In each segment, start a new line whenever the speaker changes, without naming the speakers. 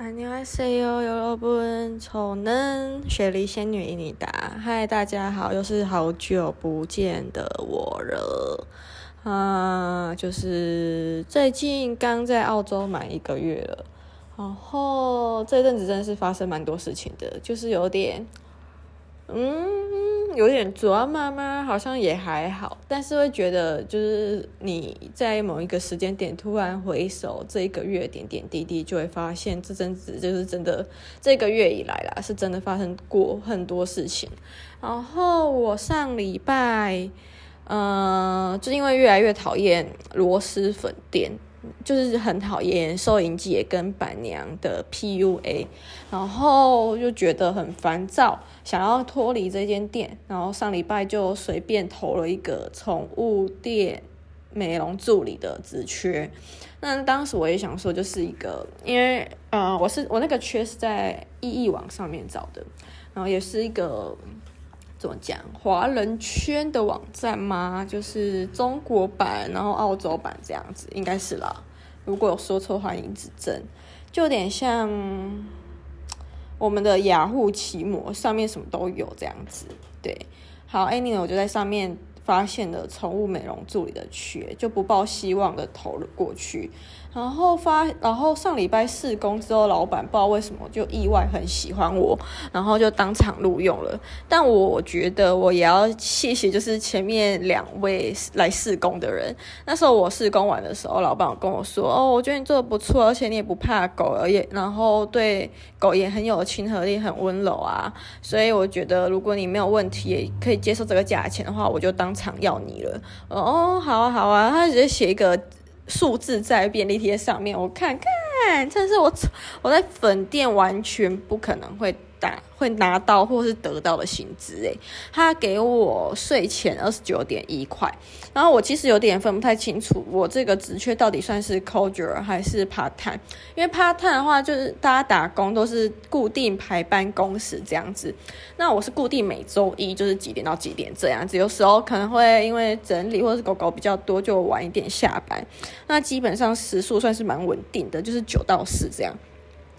안녕하세요，여러분，丑嫩雪梨仙女伊妮达，嗨，大家好，又是好久不见的我了，啊，就是最近刚在澳洲满一个月了，然后这阵子真的是发生蛮多事情的，就是有点， 嗯。有点抓妈妈好像也还好，但是会觉得就是你在某一个时间点突然回首这一个月点点滴滴，就会发现这阵子就是真的这个月以来啦，是真的发生过很多事情。然后我上礼拜，呃，就因为越来越讨厌螺蛳粉店。就是很讨厌收银姐跟板娘的 PUA，然后就觉得很烦躁，想要脱离这间店，然后上礼拜就随便投了一个宠物店美容助理的职缺。那当时我也想说，就是一个，因为呃，我是我那个缺是在易易网上面找的，然后也是一个。怎么讲？华人圈的网站吗？就是中国版，然后澳洲版这样子，应该是啦。如果有说错，欢迎指正。就有点像我们的雅虎奇摩，上面什么都有这样子。对，好，any，我就在上面发现了宠物美容助理的缺，就不抱希望的投了过去。然后发，然后上礼拜试工之后，老板不知道为什么就意外很喜欢我，然后就当场录用了。但我觉得我也要谢谢，就是前面两位来试工的人。那时候我试工完的时候，老板跟我说：“哦，我觉得你做的不错，而且你也不怕狗，而且然后对狗也很有亲和力，很温柔啊。所以我觉得如果你没有问题，也可以接受这个价钱的话，我就当场要你了。”哦，好啊，好啊，他直接写一个。数字在便利贴上面，我看看，但是我我在粉店完全不可能会。打会拿到或是得到的薪资诶，他给我税前二十九点一块，然后我其实有点分不太清楚，我这个职缺到底算是 casual 还是 part time？因为 part time 的话，就是大家打工都是固定排班工时这样子，那我是固定每周一就是几点到几点这样子，有时候可能会因为整理或者是狗狗比较多，就晚一点下班，那基本上时数算是蛮稳定的，就是九到四这样。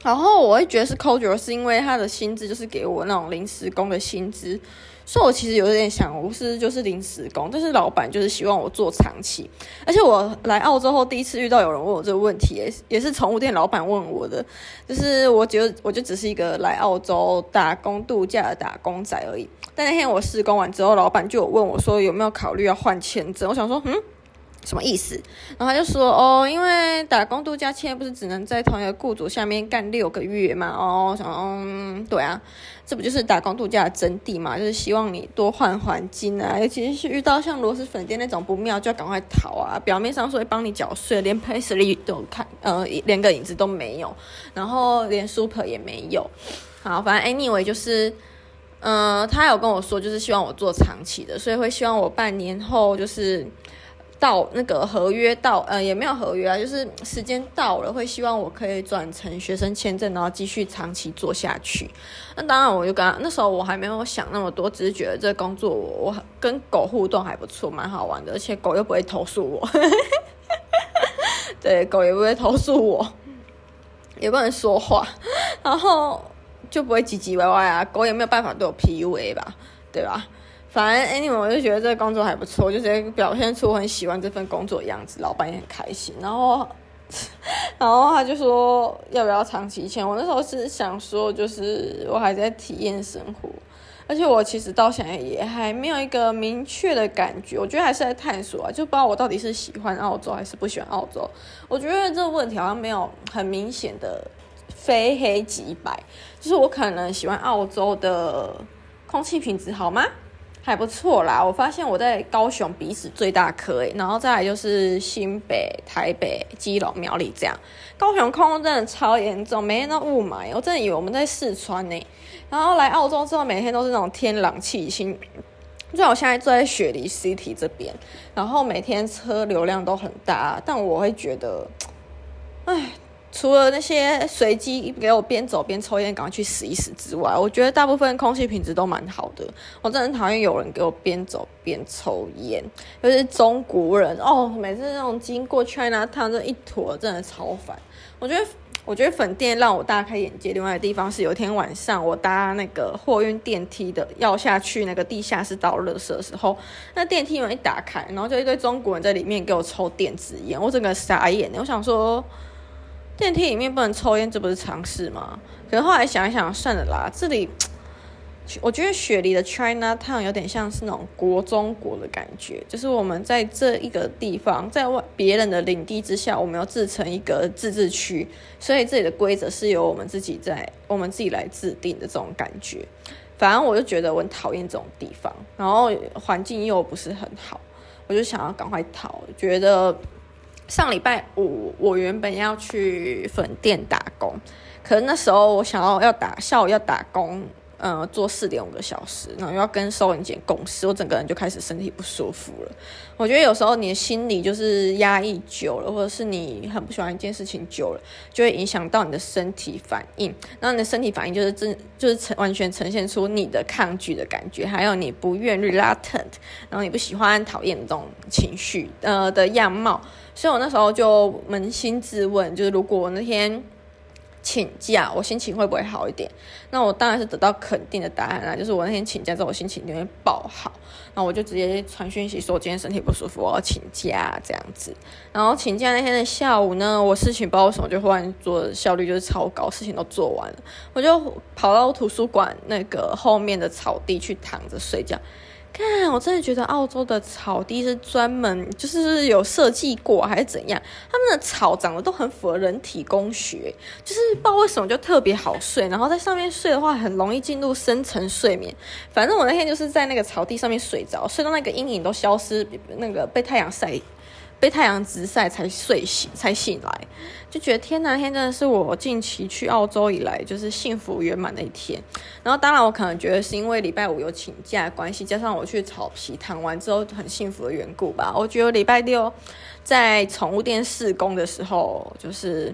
然后我会觉得是扣九是因为他的薪资就是给我那种临时工的薪资，所以我其实有点想，我是就是临时工，但是老板就是希望我做长期。而且我来澳洲后第一次遇到有人问我这个问题，也也是宠物店老板问我的，就是我觉得我就只是一个来澳洲打工度假的打工仔而已。但那天我试工完之后，老板就有问我说有没有考虑要换签证，我想说嗯。什么意思？然后他就说哦，因为打工度假签不是只能在同一个雇主下面干六个月嘛？哦，想嗯，对啊，这不就是打工度假的真谛嘛？就是希望你多换环境啊，尤其是遇到像螺蛳粉店那种不妙，就要赶快逃啊！表面上说会帮你缴税，连 payslip 都看，呃，连个影子都没有，然后连 super 也没有。好，反正 anyway 就是，呃，他有跟我说，就是希望我做长期的，所以会希望我半年后就是。到那个合约到，呃，也没有合约啊，就是时间到了，会希望我可以转成学生签证，然后继续长期做下去。那当然，我就刚那时候我还没有想那么多，只是觉得这工作我我跟狗互动还不错，蛮好玩的，而且狗又不会投诉我。对，狗也不会投诉我，也不能说话，然后就不会唧唧歪歪啊。狗也没有办法对我 PUA 吧，对吧？反正 anyway，我就觉得这个工作还不错，就是表现出我很喜欢这份工作的样子，老板也很开心。然后，然后他就说要不要长期签？我那时候是想说，就是我还在体验生活，而且我其实到现在也还没有一个明确的感觉。我觉得还是在探索啊，就不知道我到底是喜欢澳洲还是不喜欢澳洲。我觉得这个问题好像没有很明显的非黑即白，就是我可能喜欢澳洲的空气品质好吗？还不错啦，我发现我在高雄鼻屎最大颗诶，然后再来就是新北、台北、基隆、苗栗这样。高雄空真的超严重，每天都雾霾，我真的以为我们在四川呢。然后来澳洲之后，每天都是那种天朗气清。就像我现在坐在雪梨 City 这边，然后每天车流量都很大，但我会觉得，唉。除了那些随机给我边走边抽烟，赶快去死一死之外，我觉得大部分空气品质都蛮好的。我真的很讨厌有人给我边走边抽烟，尤其是中国人哦，每次那种经过 China Town 这一坨，真的超烦。我觉得我觉得粉店让我大开眼界。另外的地方是，有一天晚上我搭那个货运电梯的要下去那个地下室倒垃圾的时候，那电梯门一打开，然后就一堆中国人在里面给我抽电子烟，我整个傻眼。我想说，电梯里面不能抽烟，这不是常识吗？可是后来想一想，算了啦，这里。我觉得雪梨的 China Town 有点像是那种国中国的感觉，就是我们在这一个地方，在外别人的领地之下，我们要自成一个自治区，所以这里的规则是由我们自己在我们自己来制定的这种感觉。反正我就觉得我很讨厌这种地方，然后环境又不是很好，我就想要赶快逃。觉得上礼拜五我原本要去粉店打工，可是那时候我想要要打下午要打工。嗯，做四点五个小时，然后又要跟收银姐共事，我整个人就开始身体不舒服了。我觉得有时候你的心理就是压抑久了，或者是你很不喜欢一件事情久了，就会影响到你的身体反应。然后你的身体反应就是真，就是呈完全呈现出你的抗拒的感觉，还有你不愿 reluctant，然后你不喜欢、讨厌这种情绪呃的样貌。所以我那时候就扪心自问，就是如果我那天。请假，我心情会不会好一点？那我当然是得到肯定的答案啦，就是我那天请假之后，我心情就会爆好。那我就直接传讯息说，今天身体不舒服，我要请假这样子。然后请假那天的下午呢，我事情不知道为什么就忽然做效率就是超高，事情都做完了，我就跑到图书馆那个后面的草地去躺着睡觉。看，我真的觉得澳洲的草地是专门就是有设计过还是怎样？他们的草长得都很符合人体工学，就是不知道为什么就特别好睡。然后在上面睡的话，很容易进入深层睡眠。反正我那天就是在那个草地上面睡着，睡到那个阴影都消失，那个被太阳晒。被太阳直晒才睡醒，才醒来，就觉得天哪，天真的是我近期去澳洲以来就是幸福圆满的一天。然后当然我可能觉得是因为礼拜五有请假关系，加上我去草皮躺完之后很幸福的缘故吧。我觉得礼拜六在宠物店试工的时候，就是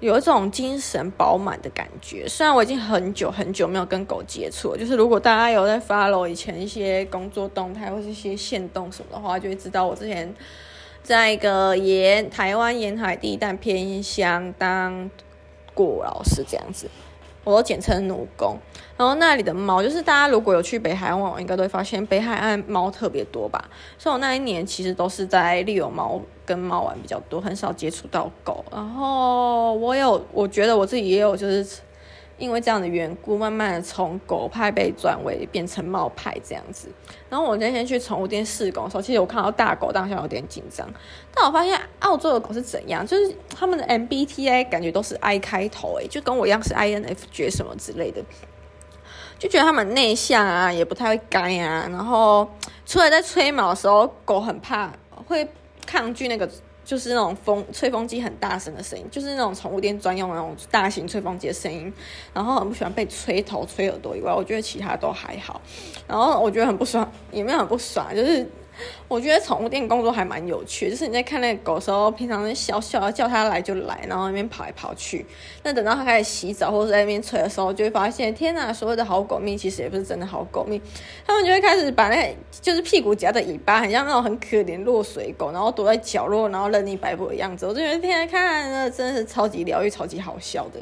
有一种精神饱满的感觉。虽然我已经很久很久没有跟狗接触，就是如果大家有在 follow 以前一些工作动态或是一些现动什么的话，就会知道我之前。在一个沿台湾沿海地带偏乡当过老师这样子，我都简称奴工。然后那里的猫，就是大家如果有去北海岸玩，应该都会发现北海岸猫特别多吧。所以我那一年其实都是在利友猫跟猫玩比较多，很少接触到狗。然后我有，我觉得我自己也有，就是。因为这样的缘故，慢慢的从狗派被转为变成猫派这样子。然后我那天去宠物店试狗的时候，其实我看到大狗当下有点紧张。但我发现澳洲的狗是怎样，就是他们的 MBTI 感觉都是 I 开头，诶，就跟我一样是 INFJ 什么之类的，就觉得他们内向啊，也不太会干啊。然后出来在吹毛的时候，狗很怕，会抗拒那个。就是那种风吹风机很大声的声音，就是那种宠物店专用的那种大型吹风机的声音，然后很不喜欢被吹头、吹耳朵以外，我觉得其他都还好。然后我觉得很不爽，也没有很不爽，就是。我觉得宠物店工作还蛮有趣，就是你在看那个狗的时候，平常小小叫它来就来，然后那边跑来跑去。那等到它开始洗澡或者在那边吹的时候，就会发现，天哪，所谓的好狗命其实也不是真的好狗命。他们就会开始把那就是屁股夹的尾巴，很像那种很可怜落水狗，然后躲在角落，然后任你摆布的样子。我就觉得天哪，看那真的是超级疗愈、超级好笑的，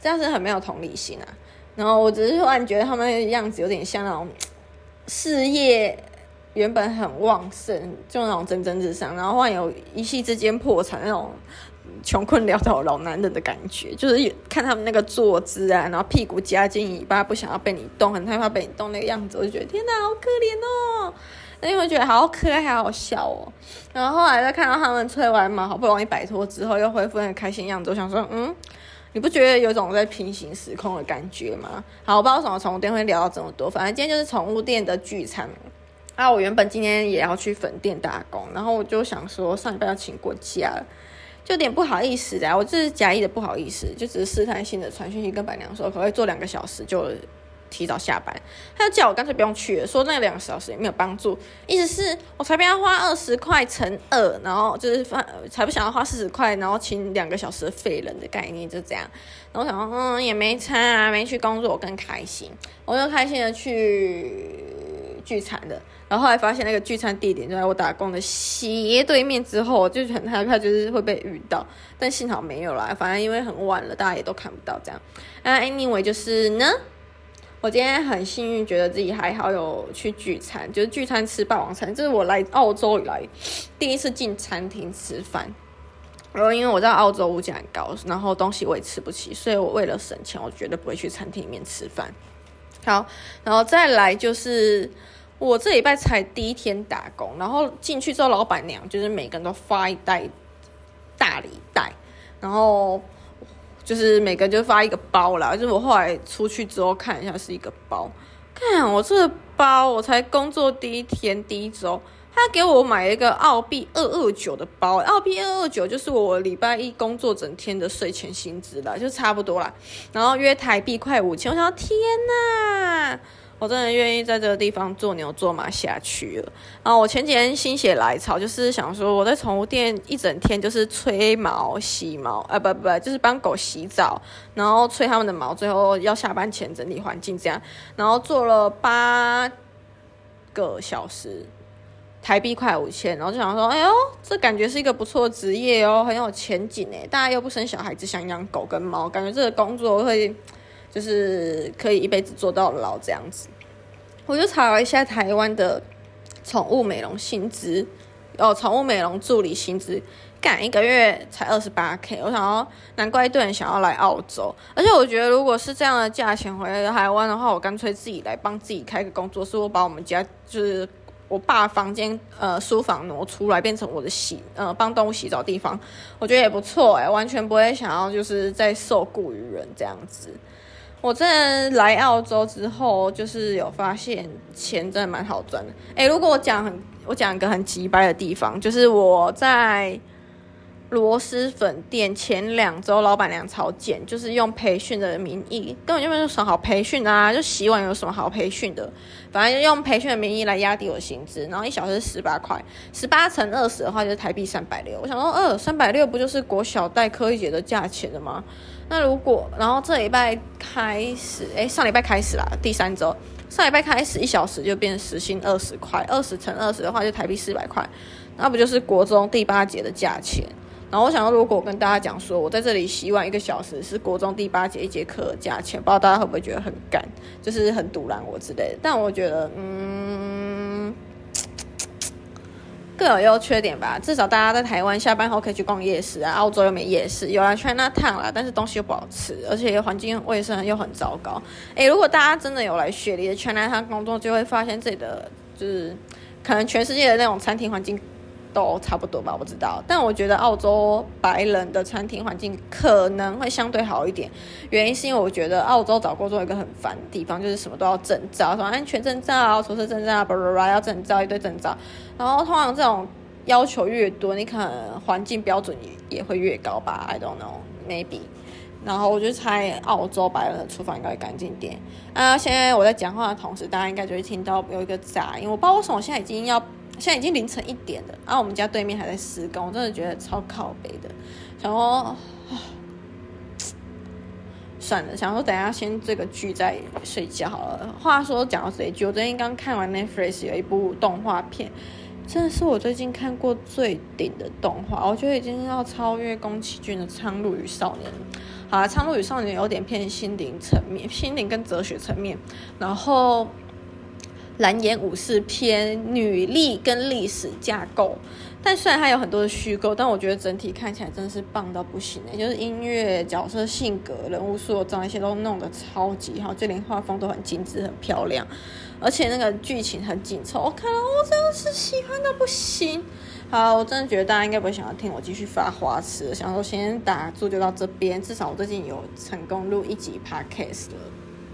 这样是很没有同理心啊。然后我只是突然觉得他们样子有点像那种事业。原本很旺盛，就那种蒸蒸日上，然后忽然有一夕之间破产那种穷困潦倒老男人的感觉，就是看他们那个坐姿啊，然后屁股夹紧尾巴，不想要被你动，很害怕被你动那个样子，我就觉得天哪，好可怜哦！因为觉得好可爱，还好笑哦。然后后来再看到他们吹完嘛，好不容易摆脱之后，又恢复那个开心样子，我想说，嗯，你不觉得有种在平行时空的感觉吗？好，我不知道什么宠物店会聊到这么多，反正今天就是宠物店的聚餐。啊，我原本今天也要去粉店打工，然后我就想说上礼拜要请过假，就有点不好意思的，我这是假意的不好意思，就只是试探性的传讯息跟板娘说，可不可以做两个小时就提早下班，他就叫我干脆不用去了，说那两个小时也没有帮助，意思是我才不要花二十块乘二，然后就是才不想要花四十块，然后请两个小时的废人的概念就这样，然后我想说嗯也没差啊，没去工作我更开心，我就开心的去。聚餐的，然后后来发现那个聚餐地点就在我打工的斜对面，之后我就很害怕，就是会被遇到，但幸好没有啦，反正因为很晚了，大家也都看不到这样。那 anyway 就是呢，我今天很幸运，觉得自己还好有去聚餐，就是聚餐吃霸王餐，这是我来澳洲以来第一次进餐厅吃饭。然后因为我在澳洲物价很高，然后东西我也吃不起，所以我为了省钱，我绝对不会去餐厅里面吃饭。好，然后再来就是我这礼拜才第一天打工，然后进去之后，老板娘就是每个人都发一袋大礼袋，然后就是每个人就发一个包啦。就是我后来出去之后看一下，是一个包。看我这个包，我才工作第一天第一周。他给我买一个澳币二二九的包，澳币二二九就是我礼拜一工作整天的税前薪资了，就差不多啦。然后约台币快五千，我想天哪，我真的愿意在这个地方做牛做马下去了。然后我前几天心血来潮，就是想说我在宠物店一整天就是吹毛、洗毛，啊不不不，就是帮狗洗澡，然后吹他们的毛，最后要下班前整理环境这样，然后做了八个小时。台币快五千，然后就想说，哎呦，这感觉是一个不错的职业哦，很有前景诶。大家又不生小孩，只想养狗跟猫，感觉这个工作会就是可以一辈子做到老这样子。我就查了一下台湾的宠物美容薪资，哦，宠物美容助理薪资，干一个月才二十八 K。我想要，难怪一堆人想要来澳洲。而且我觉得，如果是这样的价钱回来台湾的话，我干脆自己来帮自己开个工作室，我把我们家就是。我爸房间呃书房挪出来，变成我的洗呃帮动物洗澡地方，我觉得也不错哎，完全不会想要就是再受雇于人这样子。我真的来澳洲之后，就是有发现钱真的蛮好赚的。哎，如果我讲很我讲一个很奇葩的地方，就是我在。螺蛳粉店前两周，老板娘超贱，就是用培训的名义，根本就没有什么好培训啊，就洗碗有什么好培训的，反正就用培训的名义来压低我薪资，然后一小时十八块，十八乘二十的话就是台币三百六。我想说，呃，三百六不就是国小代课一节的价钱了吗？那如果，然后这礼拜开始，诶，上礼拜开始啦，第三周，上礼拜开始一小时就变时薪二十块，二十乘二十的话就台币四百块，那不就是国中第八节的价钱？然后我想，如果我跟大家讲说，我在这里洗碗一个小时是国中第八节一节课的价钱，不知道大家会不会觉得很干，就是很堵拦我之类的。但我觉得，嗯，各有优缺点吧。至少大家在台湾下班后可以去逛夜市啊，澳洲又没夜市，有啊 Chinatown 啦，但是东西又不好吃，而且环境卫生又很糟糕。诶，如果大家真的有来雪梨的 Chinatown 工作，就会发现这里的就是可能全世界的那种餐厅环境。都差不多吧，我不知道。但我觉得澳洲白人的餐厅环境可能会相对好一点，原因是因为我觉得澳洲找工作一个很烦的地方，就是什么都要证照，什么安全证照啊、厨师证照，啊，巴拉巴拉要证照一堆证照。然后通常这种要求越多，你可能环境标准也也会越高吧？I don't know, maybe。然后我就猜澳洲白人的厨房应该会干净点。啊，现在我在讲话的同时，大家应该就会听到有一个杂音。我不知道为什么我现在已经要。现在已经凌晨一点了，然后我们家对面还在施工，我真的觉得超靠北的。想说，算了，想说等一下先这个剧再睡觉好了。话说讲到这一句，我最近刚看完 Netflix 有一部动画片，真的是我最近看过最顶的动画，我觉得已经要超越宫崎骏的《苍鹭与少年》。好了，《苍鹭与少年》有点偏心灵层面，心灵跟哲学层面，然后。蓝颜武士篇女力跟历史架构，但虽然它有很多的虚构，但我觉得整体看起来真的是棒到不行哎！就是音乐、角色性格、人物塑造那些都弄得超级好，就连画风都很精致、很漂亮，而且那个剧情很紧凑，我看了我真的是喜欢到不行。好，我真的觉得大家应该不会想要听我继续发花痴，想说先打住就到这边，至少我最近有成功录一集 podcast 了。